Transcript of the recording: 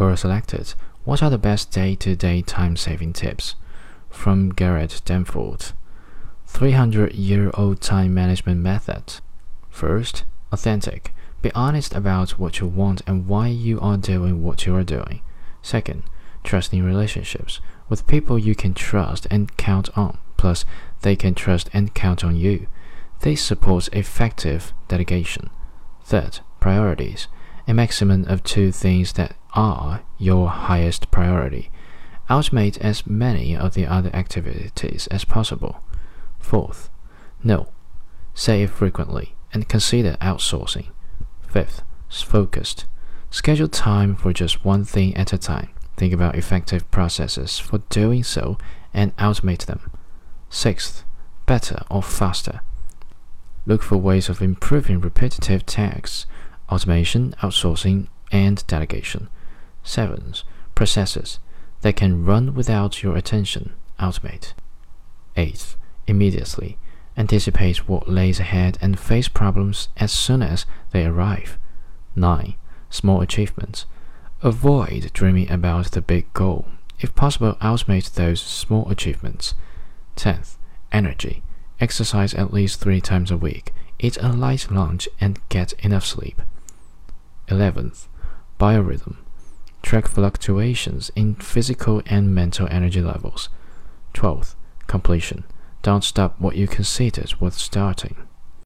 Quora selected What are the best day to day time saving tips? From Gerard Danford. 300 year old time management method. First, authentic. Be honest about what you want and why you are doing what you are doing. Second, trusting relationships with people you can trust and count on, plus, they can trust and count on you. This supports effective delegation. Third, priorities. A maximum of two things that are your highest priority. Automate as many of the other activities as possible. Fourth, no. Say it frequently and consider outsourcing. Fifth, focused. Schedule time for just one thing at a time. Think about effective processes for doing so and automate them. Sixth, better or faster. Look for ways of improving repetitive tasks, automation, outsourcing, and delegation. Seventh, processes that can run without your attention, automate. Eighth, immediately anticipate what lays ahead and face problems as soon as they arrive. 9. Small achievements. Avoid dreaming about the big goal. If possible, automate those small achievements. 10th. Energy. Exercise at least three times a week. Eat a light lunch and get enough sleep. 11th. Biorhythm. Track fluctuations in physical and mental energy levels. 12th. Completion. Don't stop what you considered worth starting.